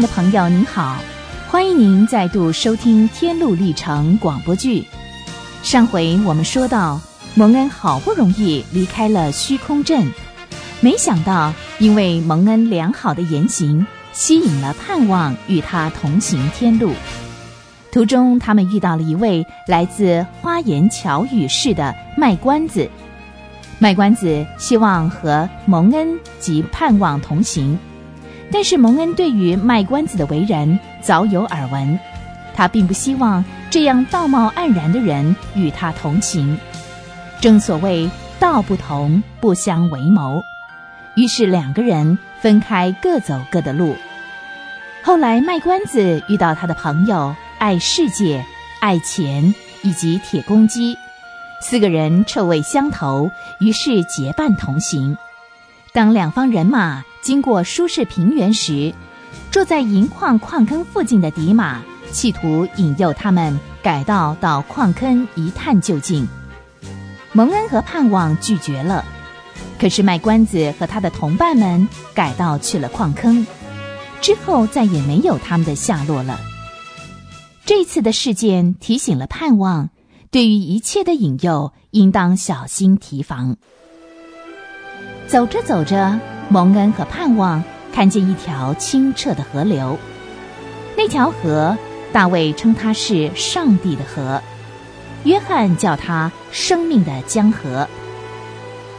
的朋友，您好，欢迎您再度收听《天路历程》广播剧。上回我们说到，蒙恩好不容易离开了虚空镇，没想到因为蒙恩良好的言行，吸引了盼望与他同行天路。途中，他们遇到了一位来自花言巧语式的卖关子。卖关子希望和蒙恩及盼望同行。但是蒙恩对于卖关子的为人早有耳闻，他并不希望这样道貌岸然的人与他同行。正所谓道不同不相为谋，于是两个人分开各走各的路。后来卖关子遇到他的朋友爱世界、爱钱以及铁公鸡，四个人臭味相投，于是结伴同行。当两方人马。经过舒适平原时，住在银矿矿坑附近的迪马企图引诱他们改道到矿坑一探究竟。蒙恩和盼望拒绝了，可是卖关子和他的同伴们改道去了矿坑，之后再也没有他们的下落了。这次的事件提醒了盼望，对于一切的引诱应当小心提防。走着走着。蒙恩和盼望看见一条清澈的河流，那条河，大卫称它是上帝的河，约翰叫它生命的江河。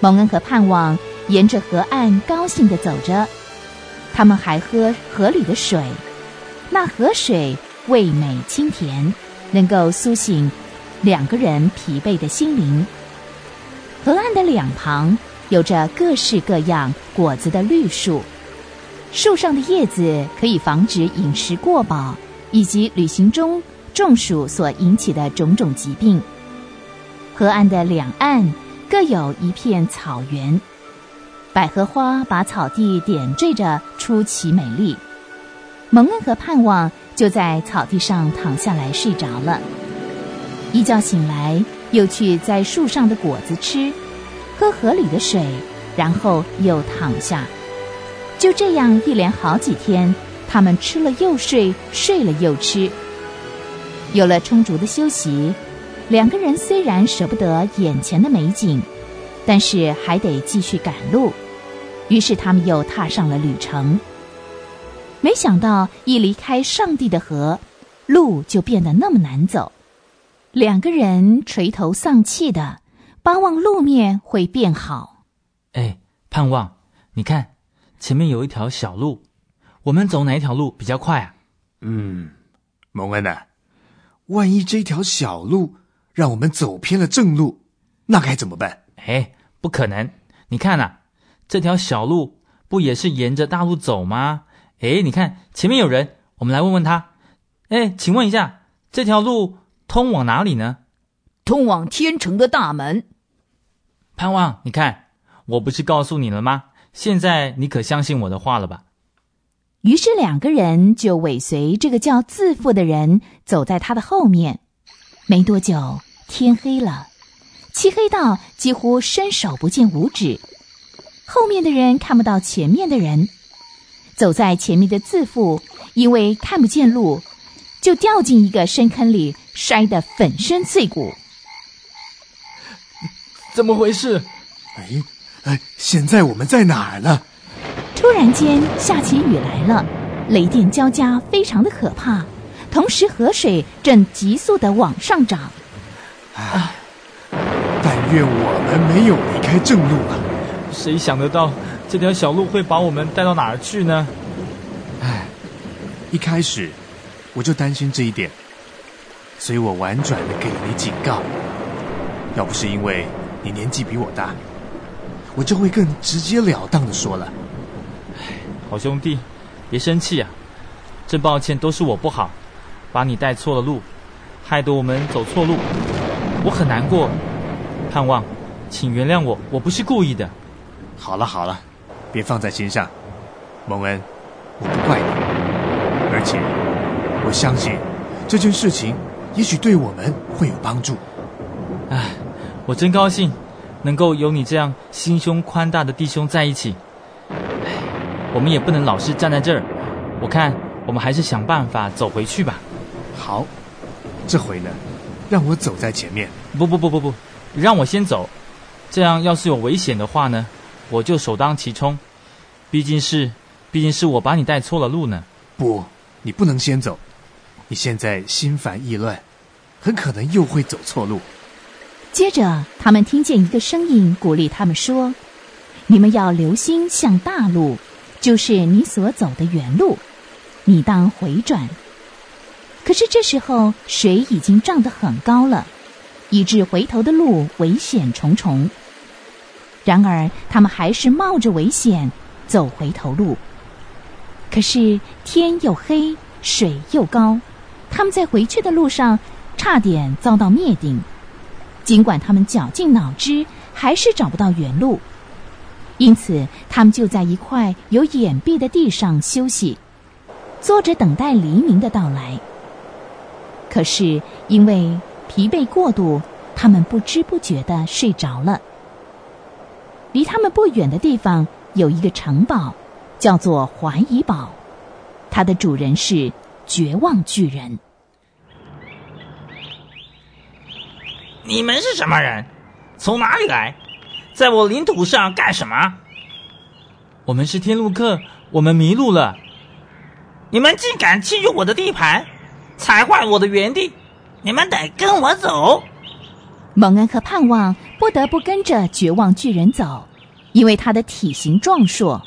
蒙恩和盼望沿着河岸高兴地走着，他们还喝河里的水，那河水味美清甜，能够苏醒两个人疲惫的心灵。河岸的两旁。有着各式各样果子的绿树，树上的叶子可以防止饮食过饱以及旅行中中暑所引起的种种疾病。河岸的两岸各有一片草原，百合花把草地点缀着出奇美丽。蒙恩和盼望就在草地上躺下来睡着了，一觉醒来又去摘树上的果子吃。喝河里的水，然后又躺下，就这样一连好几天，他们吃了又睡，睡了又吃。有了充足的休息，两个人虽然舍不得眼前的美景，但是还得继续赶路。于是他们又踏上了旅程。没想到一离开上帝的河，路就变得那么难走，两个人垂头丧气的。巴望路面会变好。哎，盼望，你看，前面有一条小路，我们走哪一条路比较快啊？嗯，蒙恩呐，万一这条小路让我们走偏了正路，那该怎么办？哎，不可能！你看呐，这条小路不也是沿着大路走吗？哎，你看前面有人，我们来问问他。哎，请问一下，这条路通往哪里呢？通往天城的大门。盼望，你看，我不是告诉你了吗？现在你可相信我的话了吧？于是两个人就尾随这个叫自负的人，走在他的后面。没多久，天黑了，漆黑到几乎伸手不见五指。后面的人看不到前面的人，走在前面的自负因为看不见路，就掉进一个深坑里，摔得粉身碎骨。怎么回事？哎，哎，现在我们在哪儿呢？突然间下起雨来了，雷电交加，非常的可怕。同时，河水正急速的往上涨。啊！但愿我们没有离开正路啊！谁想得到这条小路会把我们带到哪儿去呢？哎，一开始我就担心这一点，所以我婉转的给了你警告。要不是因为……你年纪比我大，我就会更直截了当的说了。好兄弟，别生气啊！真抱歉，都是我不好，把你带错了路，害得我们走错路，我很难过。盼望，请原谅我，我不是故意的。好了好了，别放在心上，蒙恩，我不怪你，而且我相信这件事情也许对我们会有帮助。唉。我真高兴，能够有你这样心胸宽大的弟兄在一起。唉，我们也不能老是站在这儿。我看我们还是想办法走回去吧。好，这回呢，让我走在前面。不不不不不，让我先走。这样要是有危险的话呢，我就首当其冲。毕竟是，毕竟是我把你带错了路呢。不，你不能先走。你现在心烦意乱，很可能又会走错路。接着，他们听见一个声音鼓励他们说：“你们要留心向大路，就是你所走的原路。你当回转。”可是这时候水已经涨得很高了，以致回头的路危险重重。然而，他们还是冒着危险走回头路。可是天又黑，水又高。他们在回去的路上，差点遭到灭顶。尽管他们绞尽脑汁，还是找不到原路。因此，他们就在一块有掩蔽的地上休息，坐着等待黎明的到来。可是因为疲惫过度，他们不知不觉的睡着了。离他们不远的地方有一个城堡，叫做怀疑堡，它的主人是。绝望巨人，你们是什么人？从哪里来？在我领土上干什么？我们是天路客，我们迷路了。你们竟敢侵入我的地盘，踩坏我的园地！你们得跟我走。蒙恩和盼望不得不跟着绝望巨人走，因为他的体型壮硕，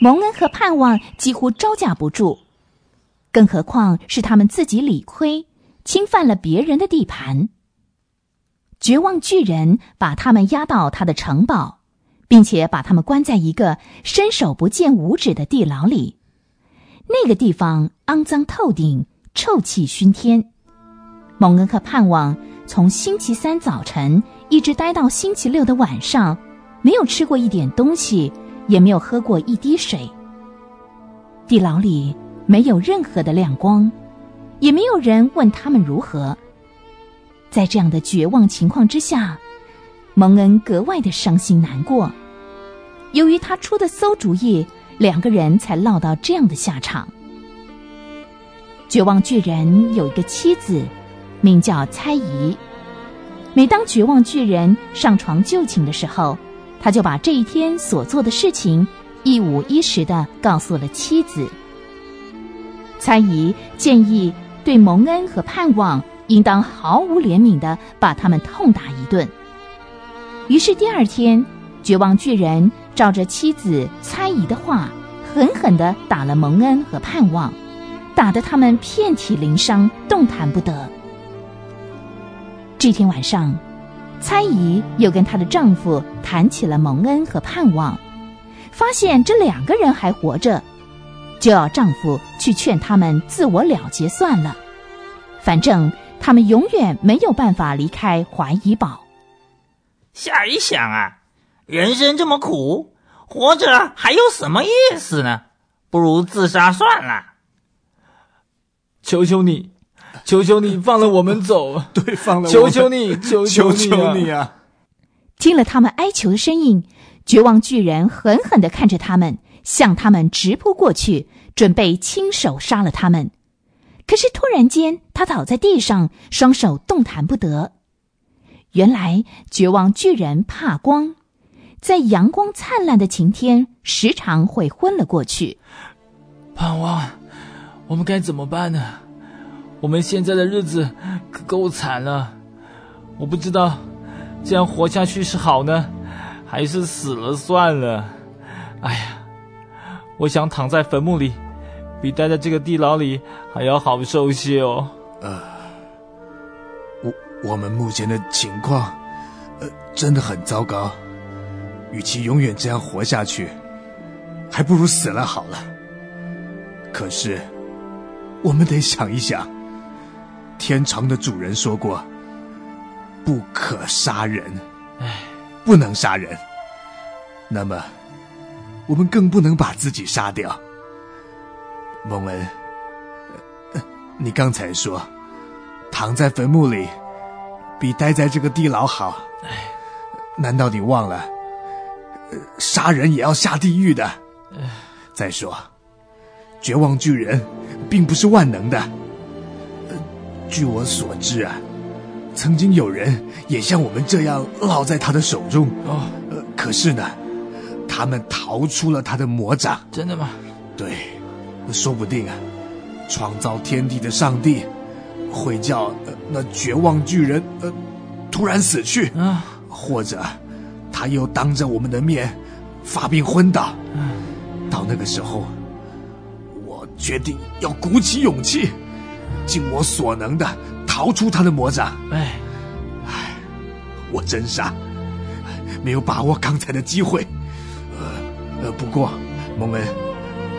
蒙恩和盼望几乎招架不住。更何况是他们自己理亏，侵犯了别人的地盘。绝望巨人把他们押到他的城堡，并且把他们关在一个伸手不见五指的地牢里。那个地方肮脏透顶，臭气熏天。蒙恩克盼望从星期三早晨一直待到星期六的晚上，没有吃过一点东西，也没有喝过一滴水。地牢里。没有任何的亮光，也没有人问他们如何。在这样的绝望情况之下，蒙恩格外的伤心难过。由于他出的馊主意，两个人才落到这样的下场。绝望巨人有一个妻子，名叫猜疑。每当绝望巨人上床就寝的时候，他就把这一天所做的事情一五一十的告诉了妻子。猜疑建议对蒙恩和盼望应当毫无怜悯的把他们痛打一顿。于是第二天，绝望巨人照着妻子猜疑的话，狠狠的打了蒙恩和盼望，打得他们遍体鳞伤，动弹不得。这天晚上，猜疑又跟她的丈夫谈起了蒙恩和盼望，发现这两个人还活着。就要丈夫去劝他们自我了结算了，反正他们永远没有办法离开怀疑堡。想一想啊，人生这么苦，活着还有什么意思呢？不如自杀算了。求求你，求求你放了我们走！对，放了我。求求你，求求你啊！听了他们哀求的声音，绝望巨人狠狠的看着他们。向他们直扑过去，准备亲手杀了他们。可是突然间，他倒在地上，双手动弹不得。原来，绝望巨人怕光，在阳光灿烂的晴天，时常会昏了过去。盼望，我们该怎么办呢？我们现在的日子可够惨了。我不知道，这样活下去是好呢，还是死了算了？哎呀！我想躺在坟墓里，比待在这个地牢里还要好受些哦。呃，我我们目前的情况，呃，真的很糟糕。与其永远这样活下去，还不如死了好了。可是，我们得想一想，天长的主人说过，不可杀人，哎，不能杀人。那么。我们更不能把自己杀掉，蒙恩。你刚才说，躺在坟墓里比待在这个地牢好。难道你忘了，杀人也要下地狱的？再说，绝望巨人并不是万能的。呃，据我所知啊，曾经有人也像我们这样落在他的手中。哦，呃，可是呢，他们逃出了他的魔掌。真的吗？对，说不定啊，创造天地的上帝会叫、呃、那绝望巨人呃突然死去，啊，或者他又当着我们的面发病昏倒。到那个时候，我决定要鼓起勇气，尽我所能的逃出他的魔掌。哎哎，我真傻，没有把握刚才的机会。呃呃，不过蒙恩，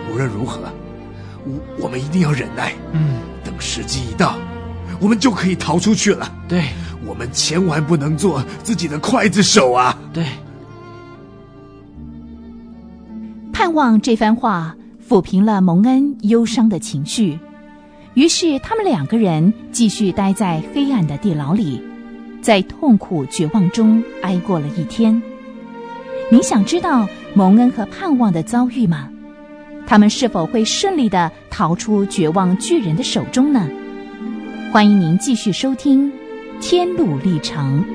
无论如何，我我们一定要忍耐，嗯，等时机一到，我们就可以逃出去了。对我们千万不能做自己的刽子手啊！对，盼望这番话抚平了蒙恩忧伤的情绪，于是他们两个人继续待在黑暗的地牢里，在痛苦绝望中挨过了一天。你想知道蒙恩和盼望的遭遇吗？他们是否会顺利的逃出绝望巨人的手中呢？欢迎您继续收听《天路历程》。